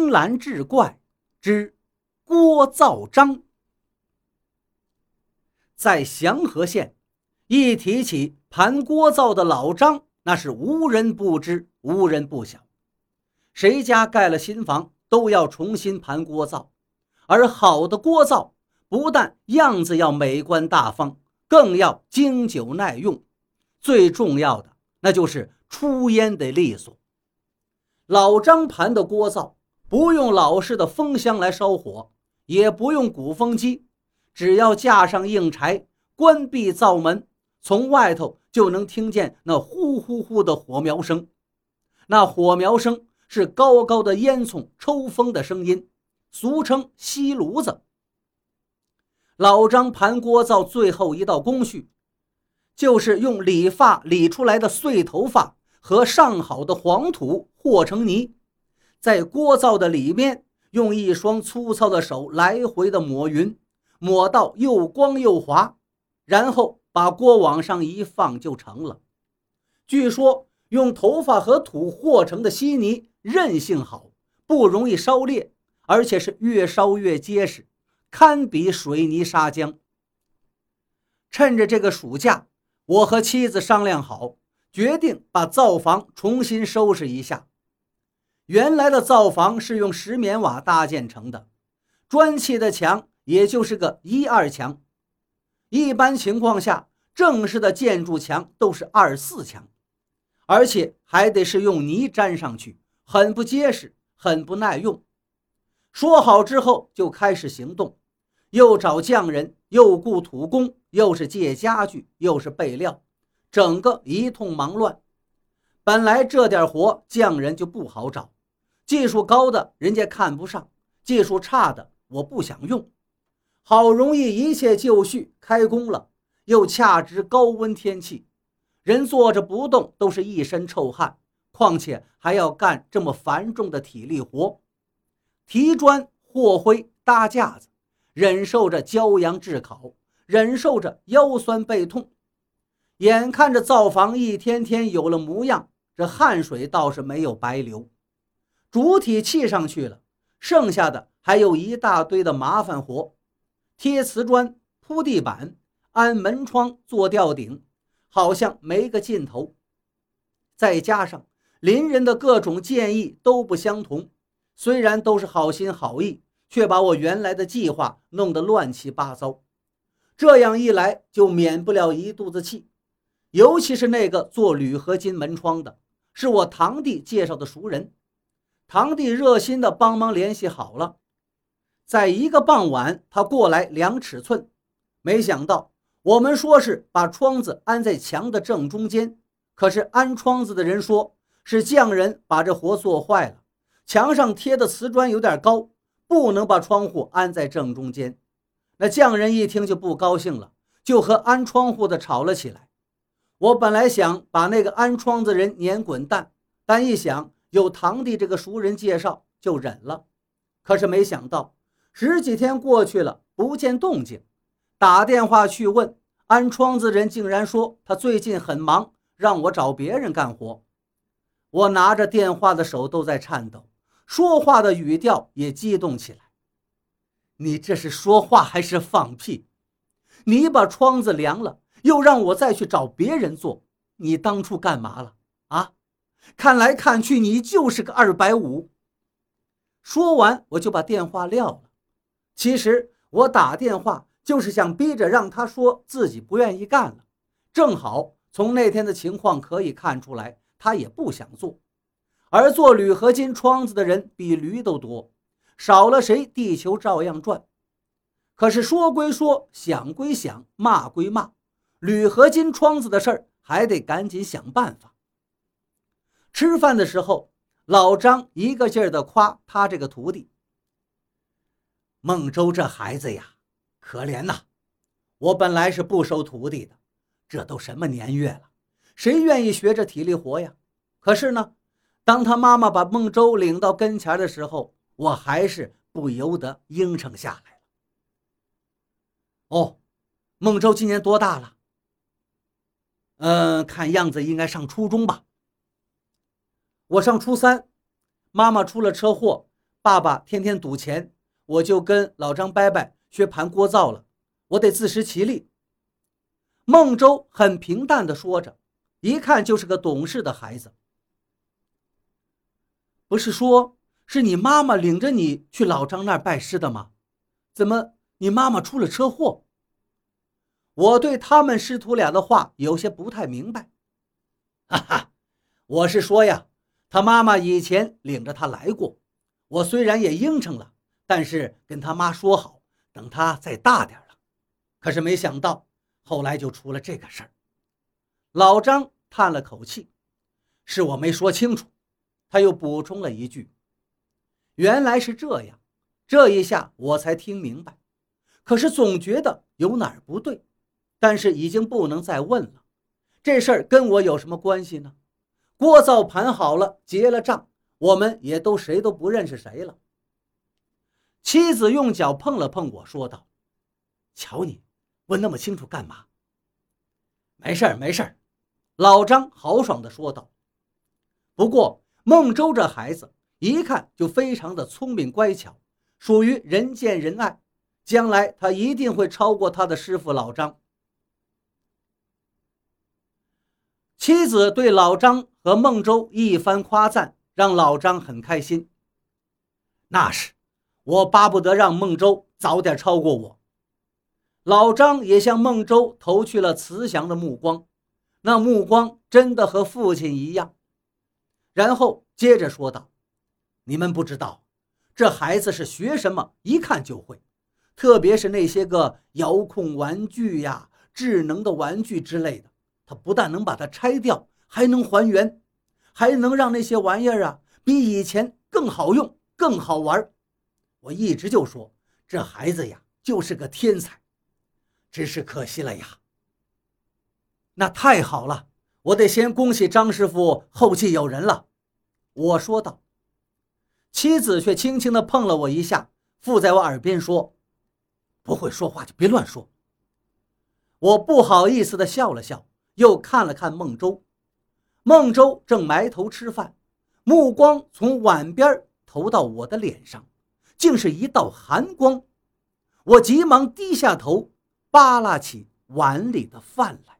青蓝志怪之郭造章。在祥和县，一提起盘锅灶的老张，那是无人不知，无人不晓。谁家盖了新房，都要重新盘锅灶。而好的锅灶，不但样子要美观大方，更要经久耐用。最重要的，那就是出烟得利索。老张盘的锅灶，不用老式的风箱来烧火，也不用鼓风机。只要架上硬柴，关闭灶门，从外头就能听见那呼呼呼的火苗声。那火苗声是高高的烟囱抽风的声音，俗称吸炉子。老张盘锅灶最后一道工序，就是用理发理出来的碎头发和上好的黄土和成泥，在锅灶的里面用一双粗糙的手来回的抹匀。抹到又光又滑，然后把锅往上一放就成了。据说用头发和土和成的稀泥韧性好，不容易烧裂，而且是越烧越结实，堪比水泥砂浆。趁着这个暑假，我和妻子商量好，决定把灶房重新收拾一下。原来的灶房是用石棉瓦搭建成的，砖砌的墙。也就是个一二墙，一般情况下，正式的建筑墙都是二四墙，而且还得是用泥粘上去，很不结实，很不耐用。说好之后就开始行动，又找匠人，又雇土工，又是借家具，又是备料，整个一通忙乱。本来这点活匠人就不好找，技术高的人家看不上，技术差的我不想用。好容易一切就绪，开工了，又恰值高温天气，人坐着不动都是一身臭汗，况且还要干这么繁重的体力活，提砖、和灰、搭架子，忍受着骄阳炙烤，忍受着腰酸背痛，眼看着灶房一天天有了模样，这汗水倒是没有白流，主体砌上去了，剩下的还有一大堆的麻烦活。贴瓷砖、铺地板、安门窗、做吊顶，好像没个尽头。再加上邻人的各种建议都不相同，虽然都是好心好意，却把我原来的计划弄得乱七八糟。这样一来，就免不了一肚子气。尤其是那个做铝合金门窗的，是我堂弟介绍的熟人，堂弟热心的帮忙联系好了。在一个傍晚，他过来量尺寸，没想到我们说是把窗子安在墙的正中间，可是安窗子的人说是匠人把这活做坏了，墙上贴的瓷砖有点高，不能把窗户安在正中间。那匠人一听就不高兴了，就和安窗户的吵了起来。我本来想把那个安窗子人撵滚蛋，但一想有堂弟这个熟人介绍，就忍了。可是没想到。十几天过去了，不见动静，打电话去问安窗子人，竟然说他最近很忙，让我找别人干活。我拿着电话的手都在颤抖，说话的语调也激动起来。你这是说话还是放屁？你把窗子凉了，又让我再去找别人做，你当初干嘛了？看来看去，你就是个二百五。说完，我就把电话撂了。其实我打电话就是想逼着让他说自己不愿意干了，正好从那天的情况可以看出来，他也不想做。而做铝合金窗子的人比驴都多，少了谁，地球照样转。可是说归说，想归想，骂归骂，铝合金窗子的事儿还得赶紧想办法。吃饭的时候，老张一个劲儿地夸他这个徒弟。孟周这孩子呀，可怜呐！我本来是不收徒弟的，这都什么年月了，谁愿意学这体力活呀？可是呢，当他妈妈把孟周领到跟前的时候，我还是不由得应承下来了。哦，孟周今年多大了？嗯，看样子应该上初中吧。我上初三，妈妈出了车祸，爸爸天天赌钱，我就跟老张伯伯学盘锅灶了。我得自食其力。”孟周很平淡地说着，一看就是个懂事的孩子。不是说是你妈妈领着你去老张那儿拜师的吗？怎么你妈妈出了车祸？我对他们师徒俩的话有些不太明白。哈哈，我是说呀，他妈妈以前领着他来过，我虽然也应承了，但是跟他妈说好，等他再大点了。可是没想到。后来就出了这个事儿，老张叹了口气，是我没说清楚。他又补充了一句：“原来是这样。”这一下我才听明白，可是总觉得有哪儿不对，但是已经不能再问了。这事儿跟我有什么关系呢？锅灶盘好了，结了账，我们也都谁都不认识谁了。妻子用脚碰了碰我说道：“瞧你。”问那么清楚干嘛？没事儿，没事儿。老张豪爽地说道。不过孟周这孩子一看就非常的聪明乖巧，属于人见人爱，将来他一定会超过他的师傅老张。妻子对老张和孟周一番夸赞，让老张很开心。那是，我巴不得让孟周早点超过我。老张也向孟周投去了慈祥的目光，那目光真的和父亲一样。然后接着说道：“你们不知道，这孩子是学什么，一看就会。特别是那些个遥控玩具呀、智能的玩具之类的，他不但能把它拆掉，还能还原，还能让那些玩意儿啊比以前更好用、更好玩。我一直就说，这孩子呀就是个天才。”只是可惜了呀。那太好了，我得先恭喜张师傅后继有人了。我说道。妻子却轻轻地碰了我一下，附在我耳边说：“不会说话就别乱说。”我不好意思地笑了笑，又看了看孟周。孟周正埋头吃饭，目光从碗边投到我的脸上，竟是一道寒光。我急忙低下头。扒拉起碗里的饭来。